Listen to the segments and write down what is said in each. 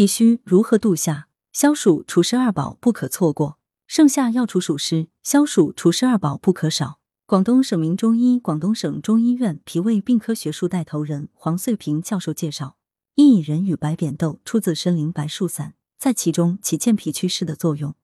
脾虚如何度夏？消暑除湿二宝不可错过。盛夏要除暑湿，消暑除湿二宝不可少。广东省名中医广东省中医院脾胃病科学术带头人黄穗平教授介绍，薏苡仁与白扁豆出自参苓白术散，在其中起健脾祛湿的作用。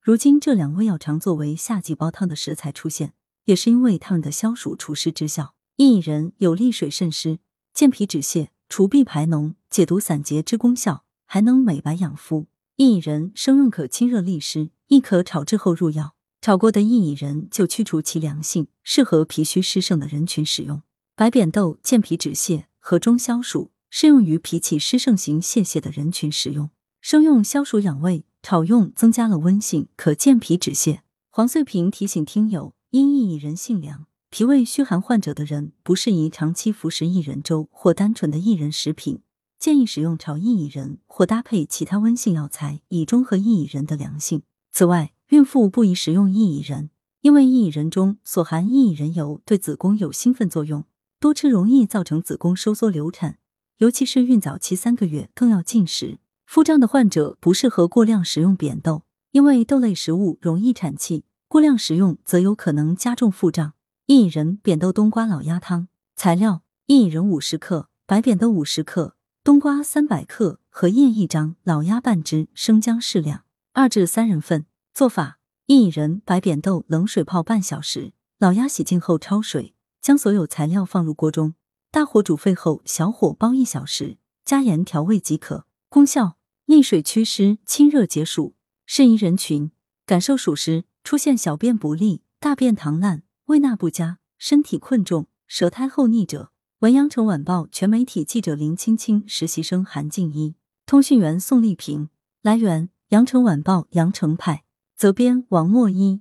如今这两味药常作为夏季煲汤的食材出现，也是因为它们的消暑除湿之效。薏苡仁有利水渗湿、健脾止泻、除痹排脓、解毒散结之功效，还能美白养肤。薏苡仁生用可清热利湿，亦可炒制后入药。炒过的薏苡仁就去除其凉性，适合脾虚湿盛的人群使用。白扁豆健脾止泻，和中消暑，适用于脾气湿盛型泄泻的人群使用。生用消暑养胃，炒用增加了温性，可健脾止泻。黄穗平提醒听友，因薏苡仁性凉，脾胃虚寒患者的人不适宜长期服食薏仁粥或单纯的薏仁食品，建议使用炒薏苡仁或搭配其他温性药材，以中和薏苡仁的凉性。此外，孕妇不宜食用薏苡仁，因为薏苡仁中所含薏苡仁油对子宫有兴奋作用，多吃容易造成子宫收缩流产，尤其是孕早期三个月更要禁食。腹胀的患者不适合过量食用扁豆，因为豆类食物容易产气，过量食用则有可能加重腹胀。薏苡仁扁豆冬瓜老鸭汤材料：薏苡仁五十克，白扁豆五十克，冬瓜三百克，荷叶一张，老鸭半只，生姜适量，二至三人份。做法：薏苡仁、白扁豆冷水泡半小时，老鸭洗净后焯水，将所有材料放入锅中，大火煮沸后小火煲一小时，加盐调味即可。功效：利水祛湿、清热解暑。适宜人群：感受暑湿、出现小便不利、大便溏烂、胃纳不佳、身体困重、舌苔厚腻者。文阳城晚报全媒体记者林青青，实习生韩静一，通讯员宋丽萍。来源：阳城晚报阳城派。责编：王墨一。